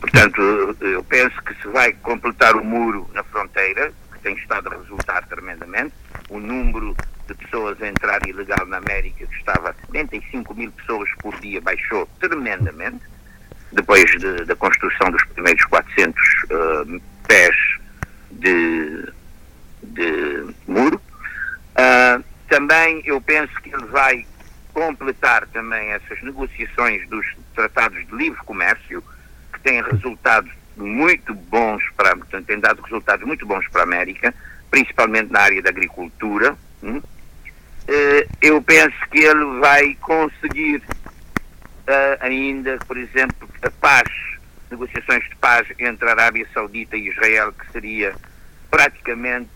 Portanto, eu penso que se vai completar o muro na fronteira, que tem estado a resultar tremendamente, o número de pessoas a entrar ilegal na América, que estava 75 mil pessoas por dia, baixou tremendamente, depois de, da construção dos primeiros 400 uh, pés de, de muro. Uh, também eu penso que ele vai completar também essas negociações dos tratados de livre comércio, que têm resultados muito bons para, têm dado resultados muito bons para a América, principalmente na área da agricultura. Hum? Uh, eu penso que ele vai conseguir uh, ainda, por exemplo, a paz, negociações de paz entre a Arábia Saudita e Israel, que seria praticamente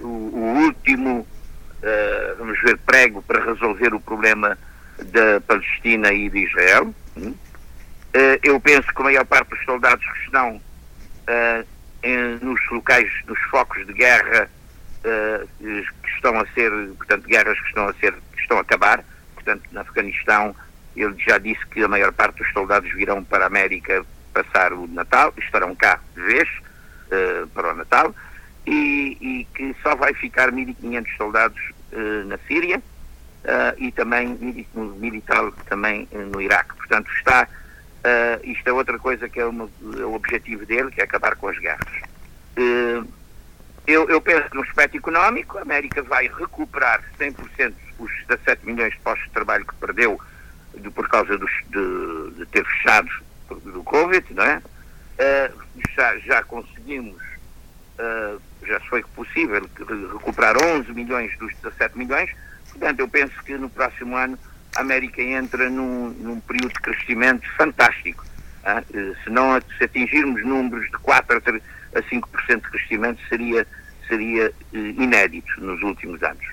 o, o último, uh, vamos ver, prego para resolver o problema da Palestina e de Israel. Uh, eu penso que a maior parte dos soldados que estão em, nos locais, nos focos de guerra, que estão a ser, portanto, guerras que estão a ser, que estão a acabar, portanto, no Afeganistão, ele já disse que a maior parte dos soldados virão para a América passar o Natal, estarão cá de vez uh, para o Natal, e, e, que só vai ficar 1.500 soldados uh, na Síria uh, e também militar também no Iraque. Portanto, está, isto é outra coisa que é, uma, é, o objetivo dele, que é acabar com as guerras. Eu, eu, penso que no aspecto económico, a América vai recuperar 100% os 17 milhões de postos de trabalho que perdeu de, por causa dos, de, de, ter fechado do Covid, não é? Uh, já, já conseguimos, uh, já foi possível recuperar 11 milhões dos 17 milhões, portanto eu penso que no próximo ano a América entra num, num período de crescimento fantástico. Uh, se não se atingirmos números de 4 a 5% de crescimento seria, seria inédito nos últimos anos.